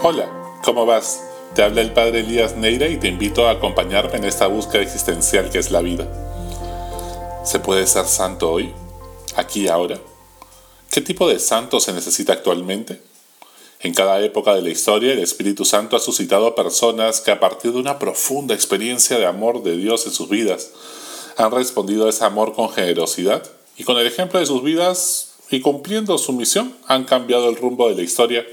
Hola, ¿cómo vas? Te habla el padre Elías Neira y te invito a acompañarme en esta búsqueda existencial que es la vida. ¿Se puede ser santo hoy? ¿Aquí ahora? ¿Qué tipo de santo se necesita actualmente? En cada época de la historia, el Espíritu Santo ha suscitado personas que a partir de una profunda experiencia de amor de Dios en sus vidas, han respondido a ese amor con generosidad y con el ejemplo de sus vidas y cumpliendo su misión, han cambiado el rumbo de la historia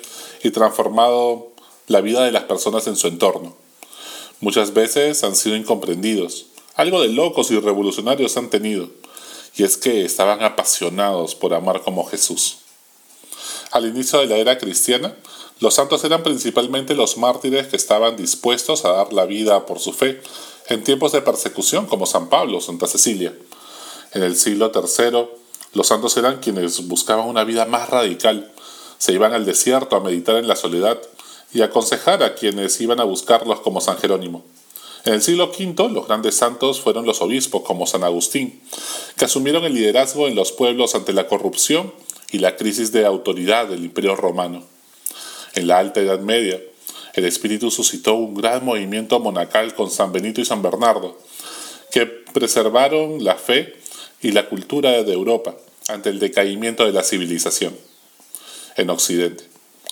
y transformado la vida de las personas en su entorno. Muchas veces han sido incomprendidos, algo de locos y revolucionarios han tenido, y es que estaban apasionados por amar como Jesús. Al inicio de la era cristiana, los santos eran principalmente los mártires que estaban dispuestos a dar la vida por su fe en tiempos de persecución como San Pablo o Santa Cecilia. En el siglo III, los santos eran quienes buscaban una vida más radical, se iban al desierto a meditar en la soledad y aconsejar a quienes iban a buscarlos como San Jerónimo. En el siglo V, los grandes santos fueron los obispos como San Agustín, que asumieron el liderazgo en los pueblos ante la corrupción y la crisis de autoridad del Imperio Romano. En la Alta Edad Media, el Espíritu suscitó un gran movimiento monacal con San Benito y San Bernardo, que preservaron la fe y la cultura de Europa ante el decaimiento de la civilización en Occidente.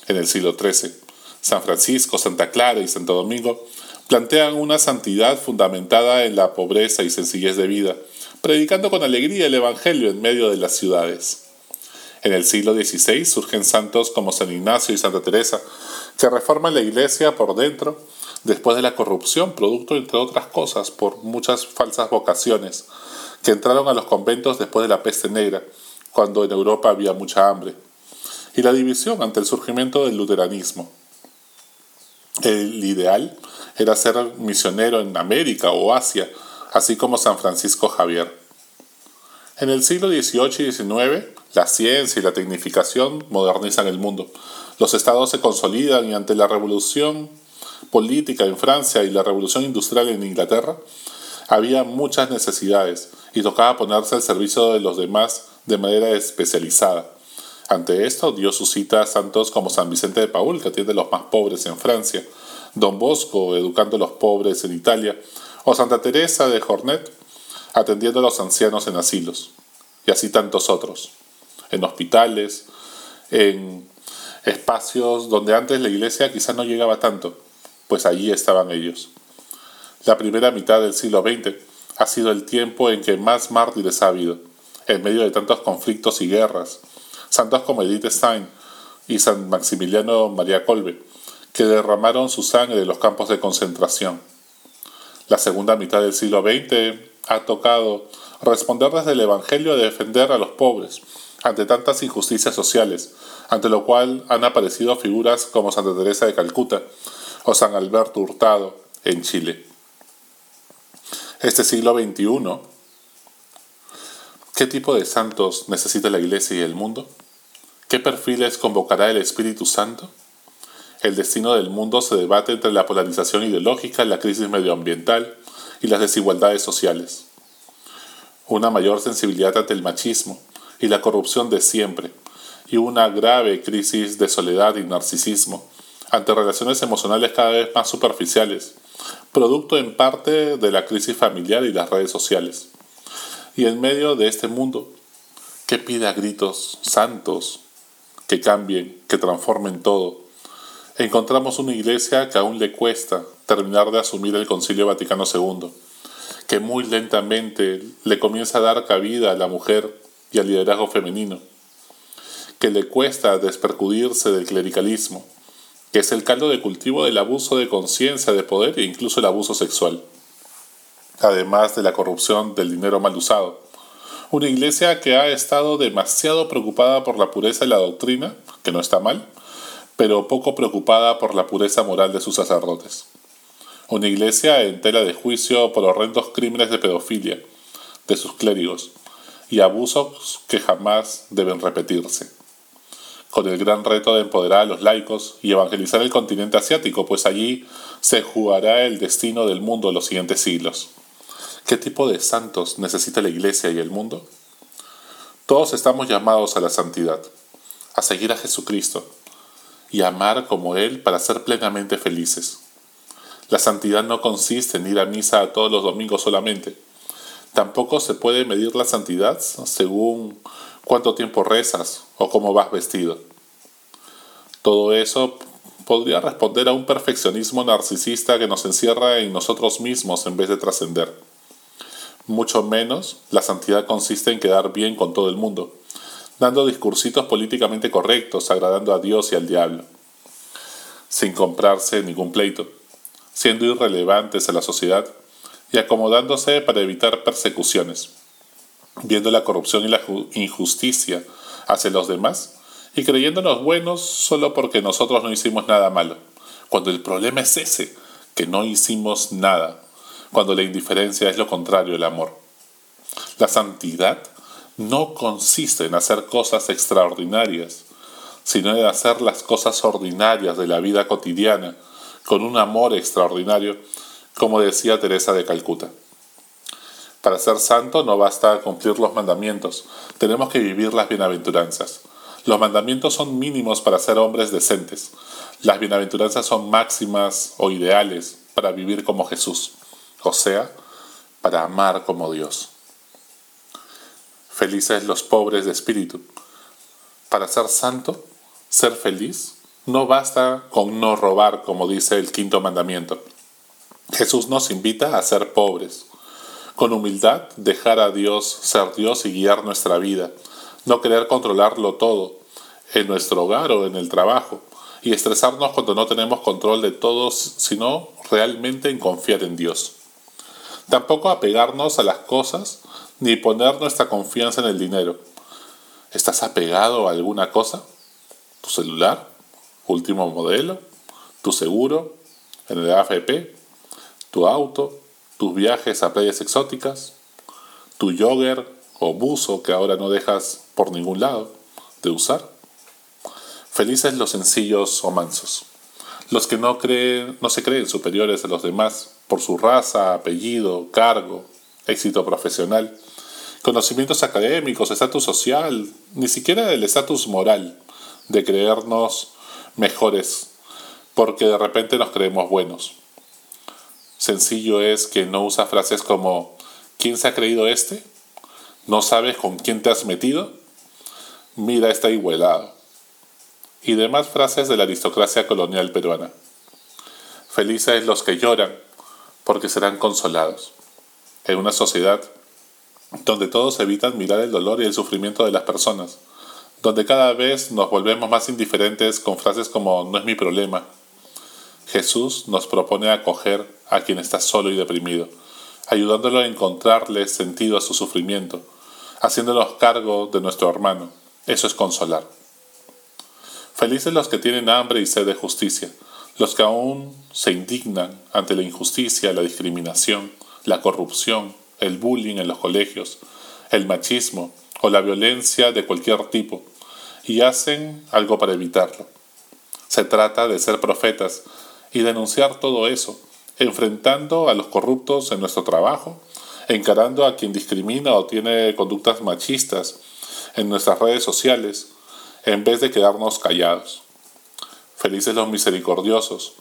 En el siglo XIII, San Francisco, Santa Clara y Santo Domingo plantean una santidad fundamentada en la pobreza y sencillez de vida, predicando con alegría el Evangelio en medio de las ciudades. En el siglo XVI surgen santos como San Ignacio y Santa Teresa, que reforman la iglesia por dentro después de la corrupción, producto, entre otras cosas, por muchas falsas vocaciones, que entraron a los conventos después de la peste negra, cuando en Europa había mucha hambre y la división ante el surgimiento del luteranismo. El ideal era ser misionero en América o Asia, así como San Francisco Javier. En el siglo XVIII y XIX, la ciencia y la tecnificación modernizan el mundo. Los estados se consolidan y ante la revolución política en Francia y la revolución industrial en Inglaterra, había muchas necesidades y tocaba ponerse al servicio de los demás de manera especializada. Ante esto, Dios suscita a santos como San Vicente de Paul, que atiende a los más pobres en Francia, Don Bosco, educando a los pobres en Italia, o Santa Teresa de Jornet, atendiendo a los ancianos en asilos, y así tantos otros, en hospitales, en espacios donde antes la iglesia quizá no llegaba tanto, pues allí estaban ellos. La primera mitad del siglo XX ha sido el tiempo en que más mártires ha habido, en medio de tantos conflictos y guerras, santos como Edith Stein y San Maximiliano María Colbe, que derramaron su sangre en los campos de concentración. La segunda mitad del siglo XX ha tocado responder desde el Evangelio de defender a los pobres ante tantas injusticias sociales, ante lo cual han aparecido figuras como Santa Teresa de Calcuta o San Alberto Hurtado en Chile. Este siglo XXI, ¿qué tipo de santos necesita la Iglesia y el mundo? ¿Qué perfiles convocará el Espíritu Santo? El destino del mundo se debate entre la polarización ideológica, la crisis medioambiental y las desigualdades sociales. Una mayor sensibilidad ante el machismo y la corrupción de siempre, y una grave crisis de soledad y narcisismo ante relaciones emocionales cada vez más superficiales, producto en parte de la crisis familiar y las redes sociales. Y en medio de este mundo, ¿qué pide a gritos santos, que cambien, que transformen todo. Encontramos una iglesia que aún le cuesta terminar de asumir el Concilio Vaticano II, que muy lentamente le comienza a dar cabida a la mujer y al liderazgo femenino, que le cuesta despercudirse del clericalismo, que es el caldo de cultivo del abuso de conciencia, de poder e incluso el abuso sexual, además de la corrupción del dinero mal usado una iglesia que ha estado demasiado preocupada por la pureza de la doctrina, que no está mal, pero poco preocupada por la pureza moral de sus sacerdotes. Una iglesia en tela de juicio por horrendos crímenes de pedofilia de sus clérigos y abusos que jamás deben repetirse. Con el gran reto de empoderar a los laicos y evangelizar el continente asiático, pues allí se jugará el destino del mundo en los siguientes siglos. ¿Qué tipo de santos necesita la Iglesia y el mundo? Todos estamos llamados a la santidad, a seguir a Jesucristo y amar como Él para ser plenamente felices. La santidad no consiste en ir a misa todos los domingos solamente. Tampoco se puede medir la santidad según cuánto tiempo rezas o cómo vas vestido. Todo eso podría responder a un perfeccionismo narcisista que nos encierra en nosotros mismos en vez de trascender. Mucho menos la santidad consiste en quedar bien con todo el mundo, dando discursitos políticamente correctos, agradando a Dios y al diablo, sin comprarse ningún pleito, siendo irrelevantes a la sociedad y acomodándose para evitar persecuciones, viendo la corrupción y la injusticia hacia los demás y creyéndonos buenos solo porque nosotros no hicimos nada malo, cuando el problema es ese, que no hicimos nada, cuando la indiferencia es lo contrario del amor. La santidad no consiste en hacer cosas extraordinarias, sino en hacer las cosas ordinarias de la vida cotidiana con un amor extraordinario, como decía Teresa de Calcuta. Para ser santo no basta cumplir los mandamientos, tenemos que vivir las bienaventuranzas. Los mandamientos son mínimos para ser hombres decentes. Las bienaventuranzas son máximas o ideales para vivir como Jesús, o sea, para amar como Dios. Felices los pobres de espíritu. Para ser santo, ser feliz, no basta con no robar, como dice el quinto mandamiento. Jesús nos invita a ser pobres, con humildad dejar a Dios ser Dios y guiar nuestra vida no querer controlarlo todo en nuestro hogar o en el trabajo y estresarnos cuando no tenemos control de todo, sino realmente en confiar en Dios. Tampoco apegarnos a las cosas ni poner nuestra confianza en el dinero. ¿Estás apegado a alguna cosa? ¿Tu celular? ¿Último modelo? ¿Tu seguro? ¿En el AFP? ¿Tu auto? ¿Tus viajes a playas exóticas? ¿Tu jogger o buzo que ahora no dejas por ningún lado de usar. Felices los sencillos o mansos, los que no, creen, no se creen superiores a los demás por su raza, apellido, cargo, éxito profesional, conocimientos académicos, estatus social, ni siquiera el estatus moral de creernos mejores porque de repente nos creemos buenos. Sencillo es que no usa frases como ¿quién se ha creído este? ¿No sabes con quién te has metido? Mira, está igualado. Y demás frases de la aristocracia colonial peruana. Felices los que lloran, porque serán consolados. En una sociedad donde todos evitan mirar el dolor y el sufrimiento de las personas, donde cada vez nos volvemos más indiferentes con frases como no es mi problema. Jesús nos propone acoger a quien está solo y deprimido, ayudándolo a encontrarle sentido a su sufrimiento, haciéndonos cargo de nuestro hermano. Eso es consolar. Felices los que tienen hambre y sed de justicia, los que aún se indignan ante la injusticia, la discriminación, la corrupción, el bullying en los colegios, el machismo o la violencia de cualquier tipo, y hacen algo para evitarlo. Se trata de ser profetas y denunciar todo eso, enfrentando a los corruptos en nuestro trabajo, encarando a quien discrimina o tiene conductas machistas en nuestras redes sociales, en vez de quedarnos callados. Felices los misericordiosos,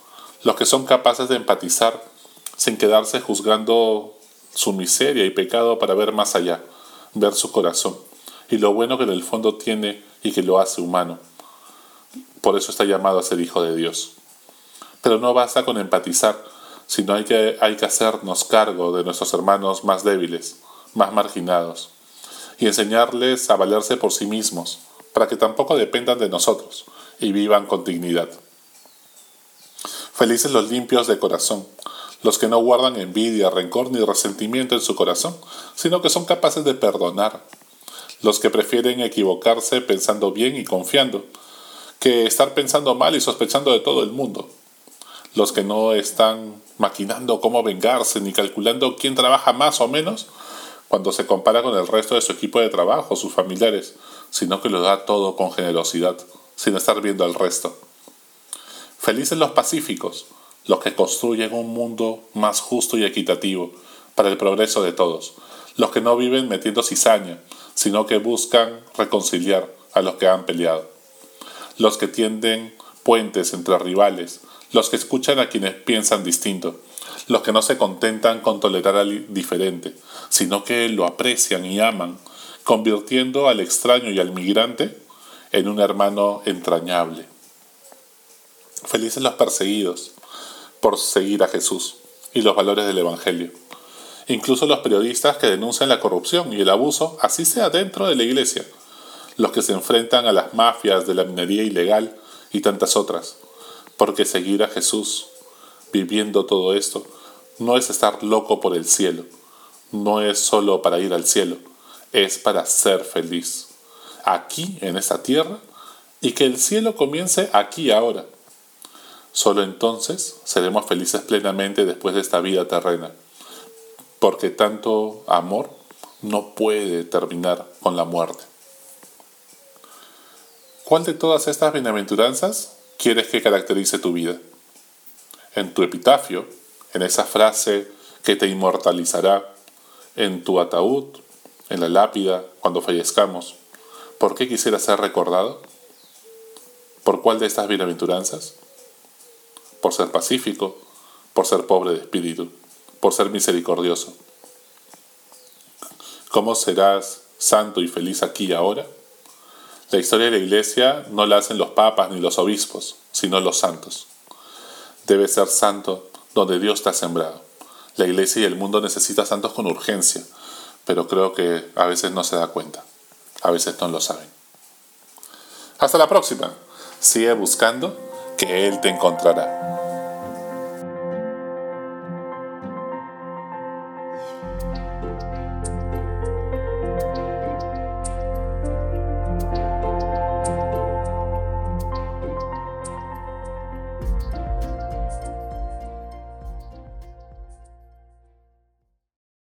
los que son capaces de empatizar sin quedarse juzgando su miseria y pecado para ver más allá, ver su corazón y lo bueno que en el fondo tiene y que lo hace humano. Por eso está llamado a ser hijo de Dios. Pero no basta con empatizar, sino hay que, hay que hacernos cargo de nuestros hermanos más débiles, más marginados, y enseñarles a valerse por sí mismos, para que tampoco dependan de nosotros y vivan con dignidad. Felices los limpios de corazón, los que no guardan envidia, rencor ni resentimiento en su corazón, sino que son capaces de perdonar, los que prefieren equivocarse pensando bien y confiando, que estar pensando mal y sospechando de todo el mundo, los que no están maquinando cómo vengarse ni calculando quién trabaja más o menos cuando se compara con el resto de su equipo de trabajo, sus familiares, sino que lo da todo con generosidad, sin estar viendo al resto. Felices los pacíficos, los que construyen un mundo más justo y equitativo para el progreso de todos, los que no viven metiendo cizaña, sino que buscan reconciliar a los que han peleado, los que tienden puentes entre rivales, los que escuchan a quienes piensan distinto, los que no se contentan con tolerar al diferente, sino que lo aprecian y aman, convirtiendo al extraño y al migrante en un hermano entrañable. Felices los perseguidos por seguir a Jesús y los valores del Evangelio. Incluso los periodistas que denuncian la corrupción y el abuso, así sea dentro de la iglesia, los que se enfrentan a las mafias de la minería ilegal y tantas otras, porque seguir a Jesús viviendo todo esto no es estar loco por el cielo, no es solo para ir al cielo, es para ser feliz, aquí en esta tierra, y que el cielo comience aquí ahora. Solo entonces seremos felices plenamente después de esta vida terrena, porque tanto amor no puede terminar con la muerte. ¿Cuál de todas estas bienaventuranzas quieres que caracterice tu vida? En tu epitafio, en esa frase que te inmortalizará, en tu ataúd, en la lápida, cuando fallezcamos, ¿por qué quisiera ser recordado? ¿Por cuál de estas bienaventuranzas? Por ser pacífico, por ser pobre de espíritu, por ser misericordioso. ¿Cómo serás santo y feliz aquí y ahora? La historia de la iglesia no la hacen los papas ni los obispos, sino los santos. Debe ser santo donde Dios te ha sembrado. La iglesia y el mundo necesitan santos con urgencia, pero creo que a veces no se da cuenta, a veces no lo saben. Hasta la próxima. Sigue buscando que Él te encontrará.